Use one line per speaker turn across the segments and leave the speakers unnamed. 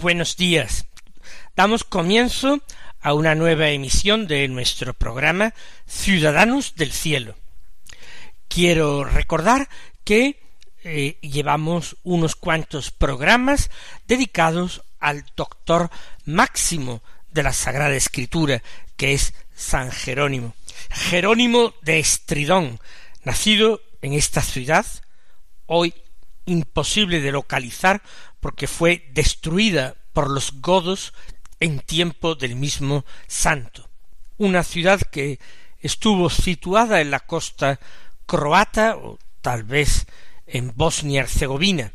Buenos días. Damos comienzo a una nueva emisión de nuestro programa Ciudadanos del Cielo. Quiero recordar que eh, llevamos unos cuantos programas dedicados al doctor máximo de la Sagrada Escritura, que es San Jerónimo. Jerónimo de Estridón, nacido en esta ciudad, hoy imposible de localizar porque fue destruida por los godos en tiempo del mismo santo. Una ciudad que estuvo situada en la costa croata o tal vez en Bosnia-Herzegovina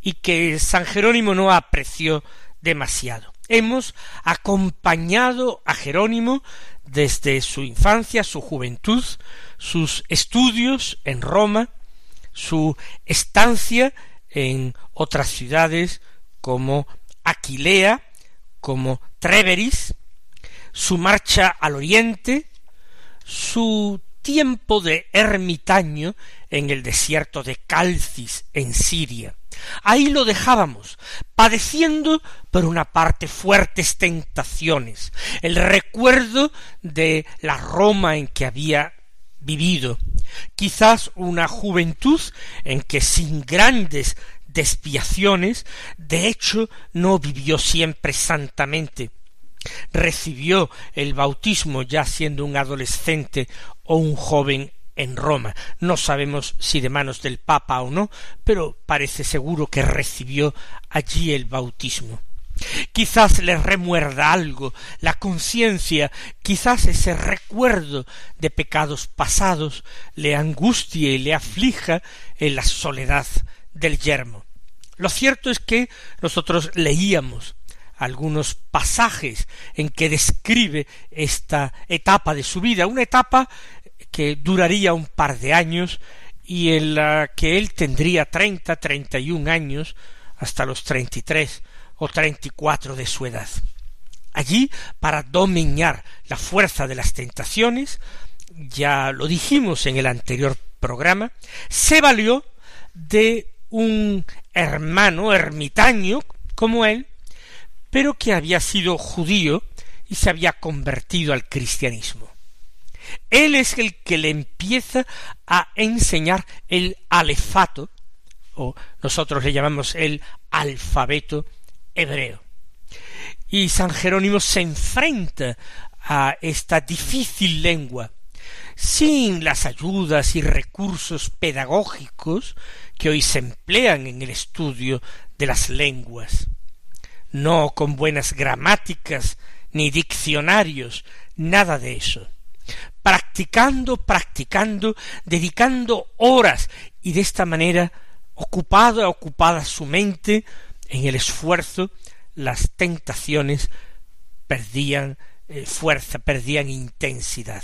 y que San Jerónimo no apreció demasiado. Hemos acompañado a Jerónimo desde su infancia, su juventud, sus estudios en Roma, su estancia en otras ciudades como Aquilea, como Treveris, su marcha al oriente, su tiempo de ermitaño en el desierto de Calcis, en Siria. Ahí lo dejábamos, padeciendo por una parte fuertes tentaciones, el recuerdo de la Roma en que había vivido, quizás una juventud en que sin grandes desviaciones, de hecho no vivió siempre santamente, recibió el bautismo ya siendo un adolescente o un joven en Roma. No sabemos si de manos del Papa o no, pero parece seguro que recibió allí el bautismo. Quizás le remuerda algo la conciencia, quizás ese recuerdo de pecados pasados le angustie y le aflija en la soledad del yermo. Lo cierto es que nosotros leíamos algunos pasajes en que describe esta etapa de su vida, una etapa que duraría un par de años y en la que él tendría treinta, treinta y un años hasta los treinta y tres o treinta y cuatro de su edad. Allí, para dominar la fuerza de las tentaciones, ya lo dijimos en el anterior programa, se valió de un hermano ermitaño como él, pero que había sido judío y se había convertido al cristianismo. Él es el que le empieza a enseñar el alefato, o nosotros le llamamos el alfabeto hebreo. Y San Jerónimo se enfrenta a esta difícil lengua sin las ayudas y recursos pedagógicos que hoy se emplean en el estudio de las lenguas, no con buenas gramáticas ni diccionarios, nada de eso. Practicando, practicando, dedicando horas y de esta manera ocupada, ocupada su mente en el esfuerzo, las tentaciones perdían eh, fuerza, perdían intensidad.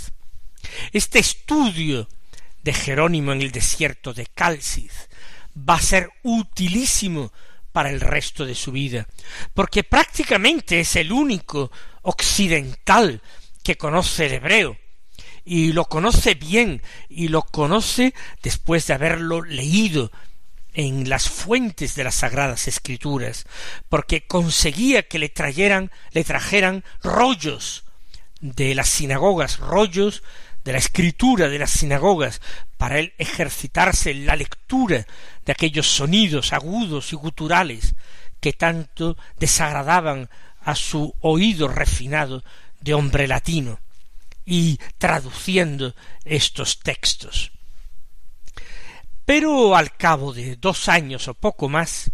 Este estudio de Jerónimo en el desierto de Calcis va a ser utilísimo para el resto de su vida, porque prácticamente es el único occidental que conoce el hebreo, y lo conoce bien, y lo conoce después de haberlo leído en las fuentes de las sagradas escrituras, porque conseguía que le trajeran, le trajeran rollos de las sinagogas, rollos de la escritura de las sinagogas, para él ejercitarse en la lectura de aquellos sonidos agudos y guturales que tanto desagradaban a su oído refinado de hombre latino, y traduciendo estos textos. Pero al cabo de dos años o poco más,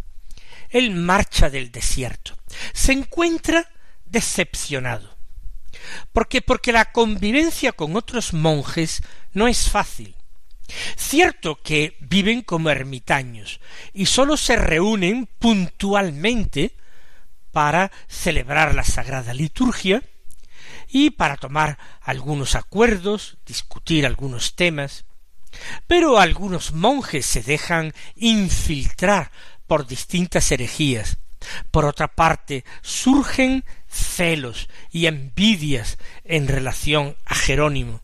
él marcha del desierto. Se encuentra decepcionado. ¿Por qué? Porque la convivencia con otros monjes no es fácil. Cierto que viven como ermitaños y sólo se reúnen puntualmente para celebrar la sagrada liturgia y para tomar algunos acuerdos, discutir algunos temas, pero algunos monjes se dejan infiltrar por distintas herejías. Por otra parte, surgen celos y envidias en relación a Jerónimo.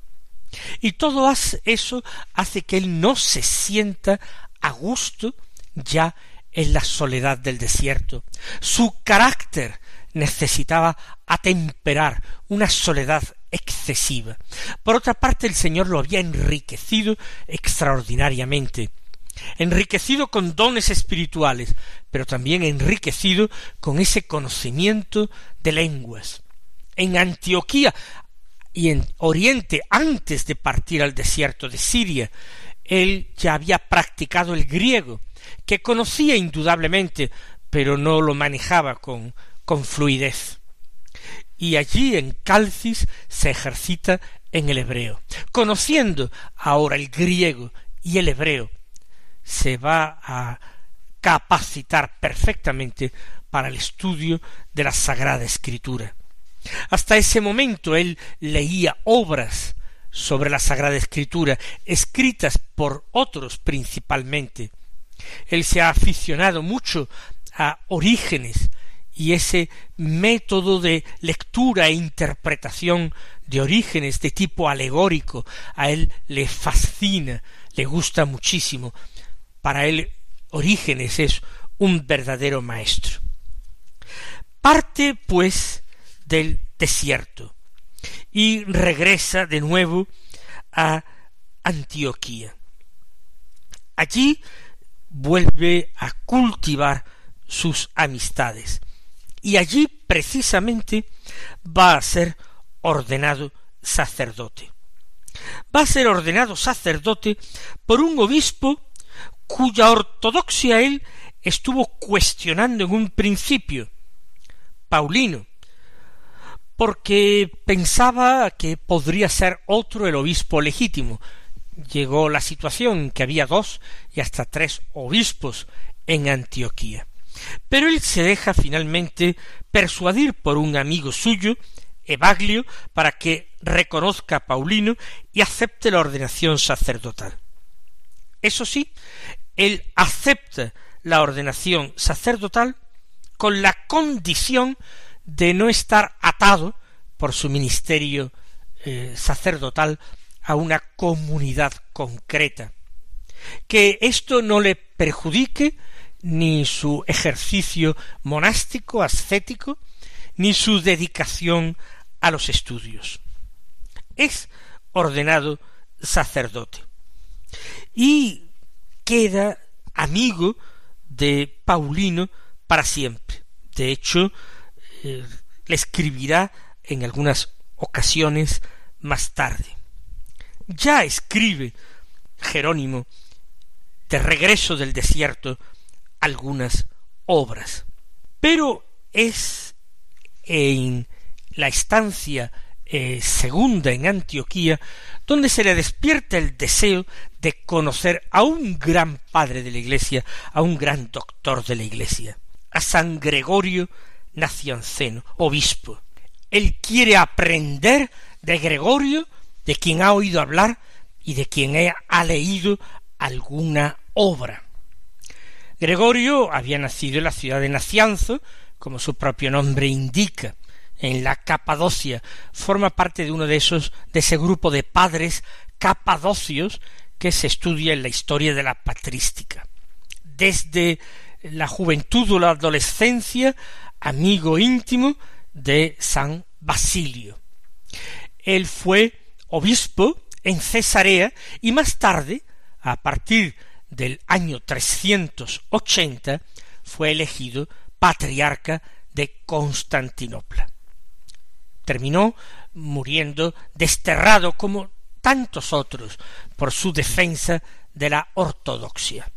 Y todo eso hace que él no se sienta a gusto ya en la soledad del desierto. Su carácter necesitaba atemperar una soledad excesiva. Por otra parte, el Señor lo había enriquecido extraordinariamente, enriquecido con dones espirituales, pero también enriquecido con ese conocimiento de lenguas. En Antioquía y en Oriente, antes de partir al desierto de Siria, él ya había practicado el griego, que conocía indudablemente, pero no lo manejaba con, con fluidez. Y allí en Calcis se ejercita en el hebreo. Conociendo ahora el griego y el hebreo, se va a capacitar perfectamente para el estudio de la Sagrada Escritura. Hasta ese momento él leía obras sobre la Sagrada Escritura, escritas por otros principalmente. Él se ha aficionado mucho a Orígenes y ese método de lectura e interpretación de Orígenes de tipo alegórico a él le fascina, le gusta muchísimo. Para él Orígenes es un verdadero maestro. Parte, pues, del desierto y regresa de nuevo a Antioquía. Allí vuelve a cultivar sus amistades y allí precisamente va a ser ordenado sacerdote. Va a ser ordenado sacerdote por un obispo cuya ortodoxia él estuvo cuestionando en un principio, Paulino, porque pensaba que podría ser otro el obispo legítimo. Llegó la situación que había dos y hasta tres obispos en Antioquía. Pero él se deja finalmente persuadir por un amigo suyo, Evaglio, para que reconozca a Paulino y acepte la ordenación sacerdotal. Eso sí, él acepta la ordenación sacerdotal con la condición de no estar atado por su ministerio eh, sacerdotal a una comunidad concreta, que esto no le perjudique ni su ejercicio monástico, ascético, ni su dedicación a los estudios. Es ordenado sacerdote y queda amigo de Paulino para siempre. De hecho, eh, le escribirá en algunas ocasiones más tarde. Ya escribe Jerónimo de regreso del desierto algunas obras. Pero es en la estancia eh, segunda en Antioquía donde se le despierta el deseo de conocer a un gran padre de la Iglesia, a un gran doctor de la Iglesia, a San Gregorio Nacianceno, obispo. Él quiere aprender de Gregorio, de quien ha oído hablar y de quien ha leído alguna obra. Gregorio había nacido en la ciudad de Nacianzo, como su propio nombre indica, en la Capadocia, forma parte de uno de esos, de ese grupo de padres capadocios que se estudia en la historia de la patrística. Desde la juventud o la adolescencia amigo íntimo de San Basilio. Él fue obispo en Cesarea y más tarde, a partir del año 380, fue elegido patriarca de Constantinopla. Terminó muriendo desterrado como tantos otros por su defensa de la ortodoxia.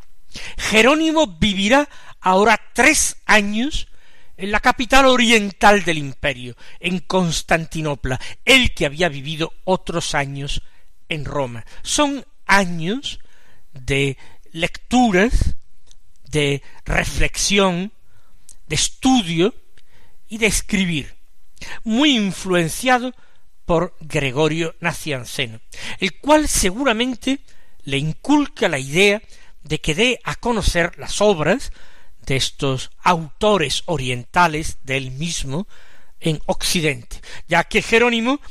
Jerónimo vivirá ahora tres años en la capital oriental del imperio, en Constantinopla, el que había vivido otros años en Roma. Son años de lecturas, de reflexión, de estudio y de escribir, muy influenciado por Gregorio Nacianceno, el cual seguramente le inculca la idea de que dé a conocer las obras de estos autores orientales del mismo en Occidente, ya que Jerónimo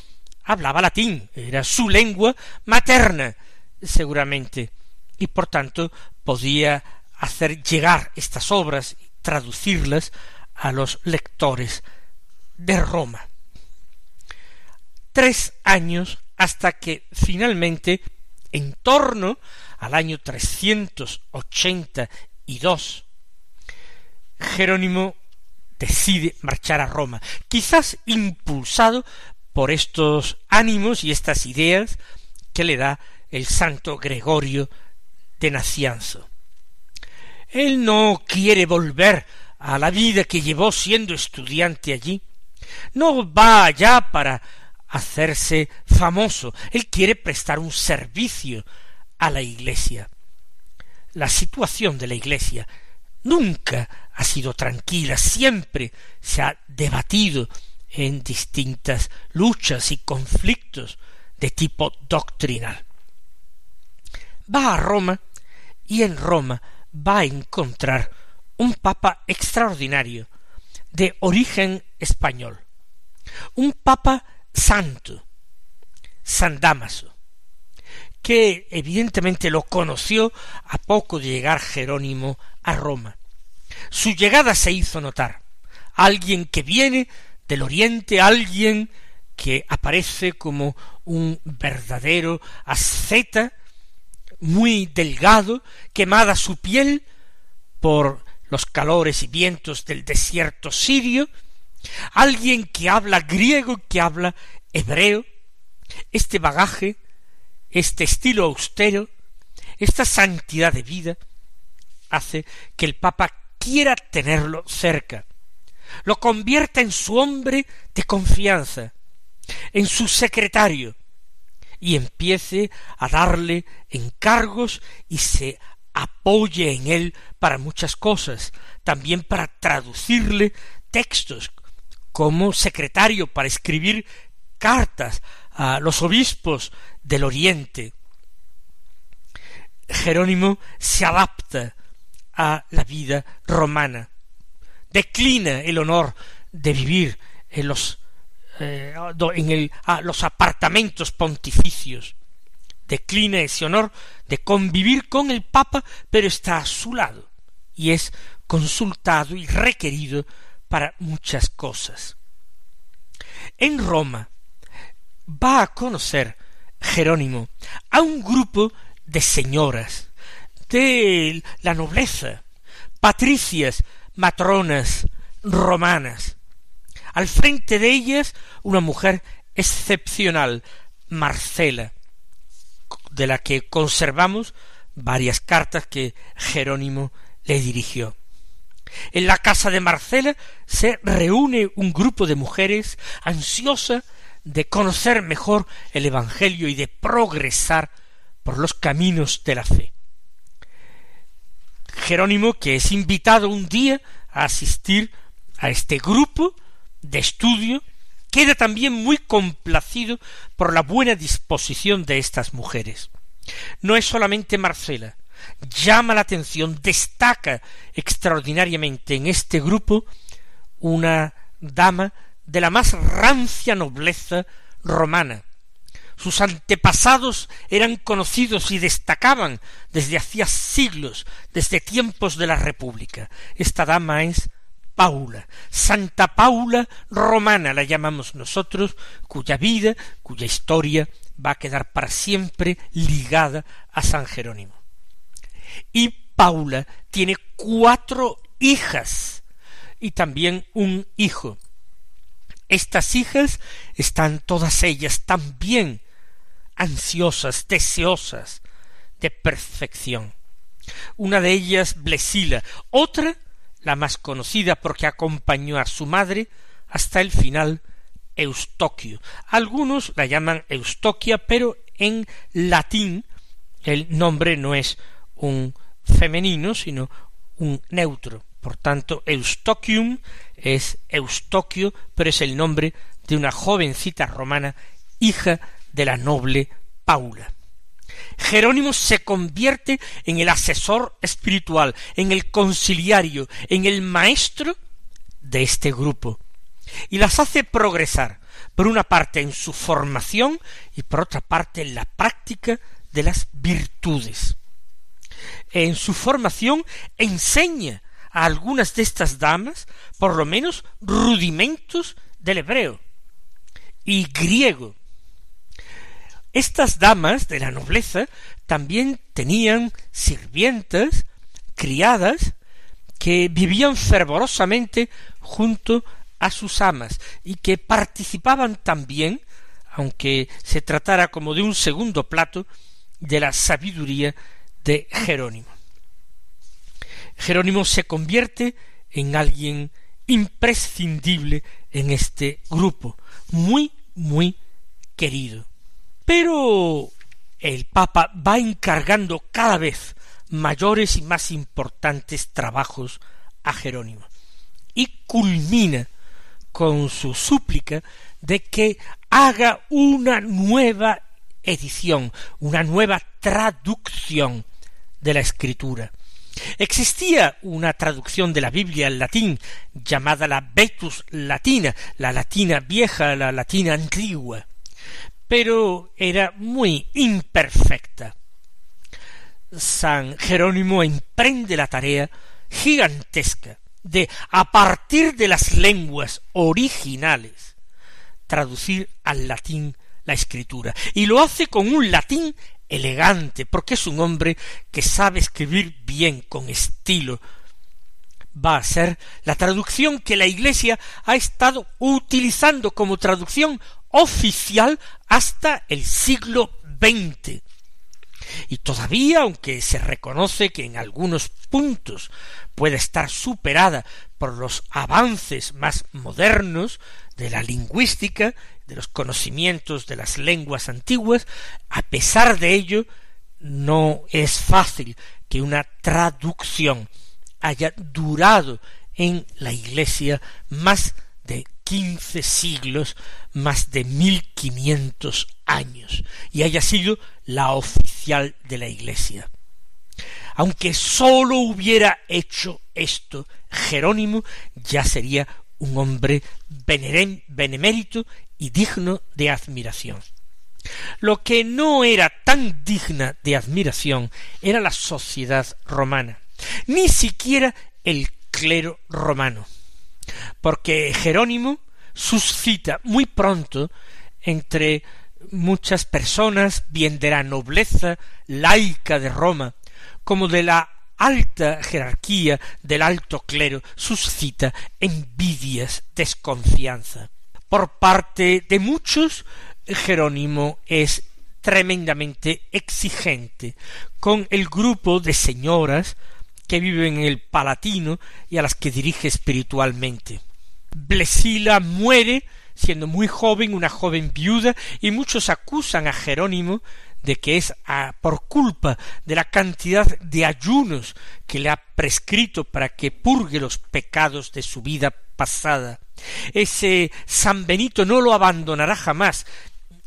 hablaba latín, era su lengua materna, seguramente, y por tanto podía hacer llegar estas obras, traducirlas a los lectores de Roma. Tres años hasta que finalmente, en torno al año dos Jerónimo decide marchar a Roma, quizás impulsado por estos ánimos y estas ideas que le da el santo Gregorio de Nacianzo. Él no quiere volver a la vida que llevó siendo estudiante allí. No va allá para hacerse famoso. Él quiere prestar un servicio a la Iglesia. La situación de la Iglesia nunca ha sido tranquila, siempre se ha debatido en distintas luchas y conflictos de tipo doctrinal. Va a Roma y en Roma va a encontrar un papa extraordinario, de origen español, un papa santo, San Damaso, que evidentemente lo conoció a poco de llegar Jerónimo a Roma. Su llegada se hizo notar. Alguien que viene del oriente, alguien que aparece como un verdadero asceta, muy delgado, quemada su piel por los calores y vientos del desierto sirio, alguien que habla griego, que habla hebreo, este bagaje, este estilo austero, esta santidad de vida, hace que el Papa quiera tenerlo cerca, lo convierta en su hombre de confianza, en su secretario, y empiece a darle encargos y se apoye en él para muchas cosas, también para traducirle textos, como secretario para escribir cartas a los obispos del Oriente. Jerónimo se adapta a la vida romana, declina el honor de vivir en los eh, en el, a los apartamentos pontificios, declina ese honor de convivir con el Papa, pero está a su lado y es consultado y requerido para muchas cosas. En Roma va a conocer Jerónimo a un grupo de señoras de la nobleza, patricias, matronas, romanas. Al frente de ellas una mujer excepcional, Marcela, de la que conservamos varias cartas que Jerónimo le dirigió. En la casa de Marcela se reúne un grupo de mujeres ansiosa de conocer mejor el Evangelio y de progresar por los caminos de la fe. Jerónimo, que es invitado un día a asistir a este grupo de estudio, queda también muy complacido por la buena disposición de estas mujeres. No es solamente Marcela, llama la atención, destaca extraordinariamente en este grupo una dama de la más rancia nobleza romana. Sus antepasados eran conocidos y destacaban desde hacía siglos, desde tiempos de la República. Esta dama es Paula, Santa Paula romana la llamamos nosotros, cuya vida, cuya historia va a quedar para siempre ligada a San Jerónimo y Paula tiene cuatro hijas y también un hijo. Estas hijas están todas ellas también ansiosas, deseosas de perfección. Una de ellas Blesila, otra, la más conocida porque acompañó a su madre hasta el final, Eustoquio. Algunos la llaman Eustoquia, pero en latín el nombre no es un femenino, sino un neutro. Por tanto, Eustochium es Eustoquio, pero es el nombre de una jovencita romana, hija de la noble Paula. Jerónimo se convierte en el asesor espiritual, en el conciliario, en el maestro de este grupo, y las hace progresar, por una parte en su formación y por otra parte en la práctica de las virtudes. En su formación enseña a algunas de estas damas, por lo menos, rudimentos del hebreo y griego. Estas damas de la nobleza también tenían sirvientas, criadas, que vivían fervorosamente junto a sus amas y que participaban también, aunque se tratara como de un segundo plato, de la sabiduría de Jerónimo. Jerónimo se convierte en alguien imprescindible en este grupo, muy, muy querido. Pero el Papa va encargando cada vez mayores y más importantes trabajos a Jerónimo y culmina con su súplica de que haga una nueva edición, una nueva traducción de la escritura. Existía una traducción de la Biblia al latín llamada la Vetus Latina, la latina vieja, la latina antigua, pero era muy imperfecta. San Jerónimo emprende la tarea gigantesca de, a partir de las lenguas originales, traducir al latín la escritura. Y lo hace con un latín elegante, porque es un hombre que sabe escribir bien, con estilo. Va a ser la traducción que la Iglesia ha estado utilizando como traducción oficial hasta el siglo XX. Y todavía, aunque se reconoce que en algunos puntos puede estar superada por los avances más modernos de la lingüística, de los conocimientos de las lenguas antiguas, a pesar de ello, no es fácil que una traducción haya durado en la Iglesia más de quince siglos, más de mil quinientos años, y haya sido la oficial de la Iglesia. Aunque sólo hubiera hecho esto Jerónimo, ya sería un hombre benemérito y digno de admiración. Lo que no era tan digna de admiración era la sociedad romana, ni siquiera el clero romano, porque Jerónimo suscita muy pronto entre muchas personas, bien de la nobleza laica de Roma, como de la alta jerarquía del alto clero, suscita envidias, desconfianza. Por parte de muchos, Jerónimo es tremendamente exigente con el grupo de señoras que viven en el Palatino y a las que dirige espiritualmente. Blesila muere siendo muy joven, una joven viuda, y muchos acusan a Jerónimo de que es por culpa de la cantidad de ayunos que le ha prescrito para que purgue los pecados de su vida pasada. Ese San Benito no lo abandonará jamás,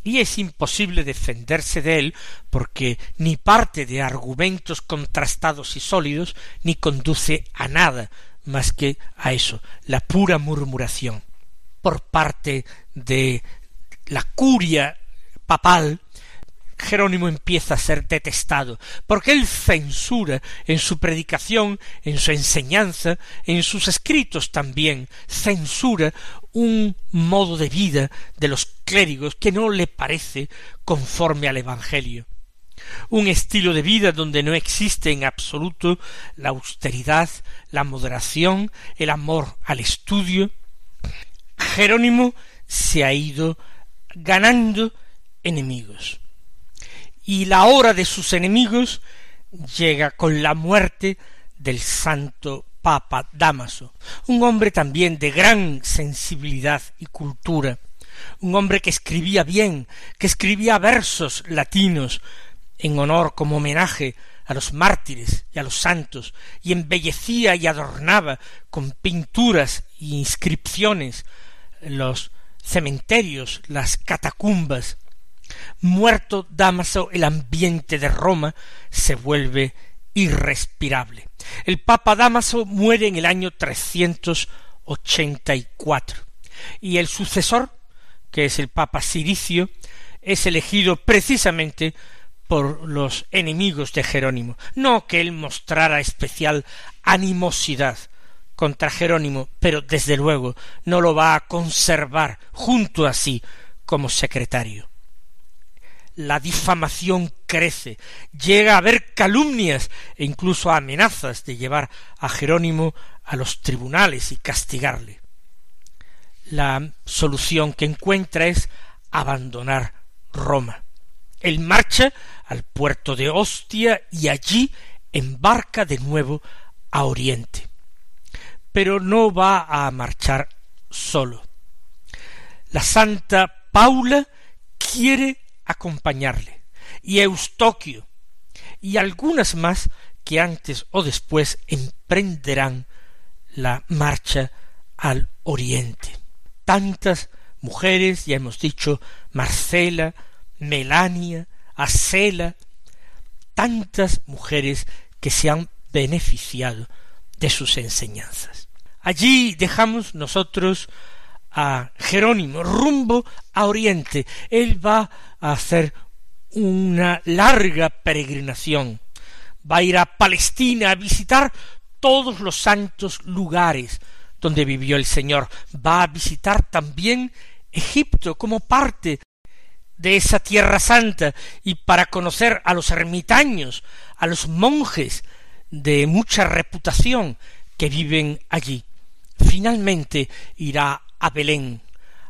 y es imposible defenderse de él porque ni parte de argumentos contrastados y sólidos ni conduce a nada más que a eso, la pura murmuración por parte de la curia papal, Jerónimo empieza a ser detestado, porque él censura en su predicación, en su enseñanza, en sus escritos también, censura un modo de vida de los clérigos que no le parece conforme al Evangelio. Un estilo de vida donde no existe en absoluto la austeridad, la moderación, el amor al estudio, Jerónimo se ha ido ganando enemigos. y la hora de sus enemigos llega con la muerte del santo Papa Damaso, un hombre también de gran sensibilidad y cultura, un hombre que escribía bien, que escribía versos latinos en honor como homenaje a los mártires y a los santos, y embellecía y adornaba con pinturas e inscripciones los cementerios, las catacumbas. Muerto Damaso, el ambiente de Roma se vuelve irrespirable. El Papa Damaso muere en el año 384 y el sucesor, que es el Papa Siricio, es elegido precisamente por los enemigos de Jerónimo. No que él mostrara especial animosidad contra Jerónimo, pero desde luego no lo va a conservar junto a sí como secretario la difamación crece, llega a haber calumnias e incluso amenazas de llevar a Jerónimo a los tribunales y castigarle. La solución que encuentra es abandonar Roma. Él marcha al puerto de Ostia y allí embarca de nuevo a Oriente. Pero no va a marchar solo. La santa Paula quiere acompañarle, y Eustoquio, y algunas más que antes o después emprenderán la marcha al oriente. Tantas mujeres, ya hemos dicho, Marcela, Melania, Acela, tantas mujeres que se han beneficiado de sus enseñanzas. Allí dejamos nosotros a Jerónimo rumbo a Oriente. Él va a hacer una larga peregrinación. Va a ir a Palestina a visitar todos los santos lugares donde vivió el Señor. Va a visitar también Egipto como parte de esa tierra santa y para conocer a los ermitaños, a los monjes de mucha reputación que viven allí. Finalmente irá a Belén,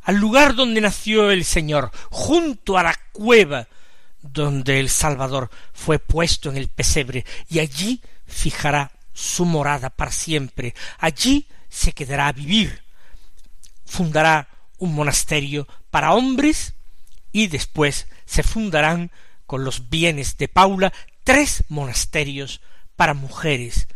al lugar donde nació el Señor, junto a la cueva donde el Salvador fue puesto en el pesebre, y allí fijará su morada para siempre, allí se quedará a vivir, fundará un monasterio para hombres y después se fundarán con los bienes de Paula tres monasterios para mujeres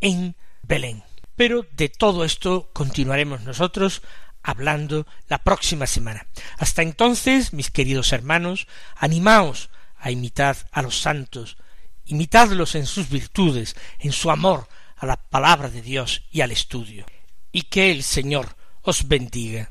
en Belén. Pero de todo esto continuaremos nosotros hablando la próxima semana. Hasta entonces, mis queridos hermanos, animaos a imitar a los santos, imitadlos en sus virtudes, en su amor a la palabra de Dios y al estudio, y que el Señor os bendiga.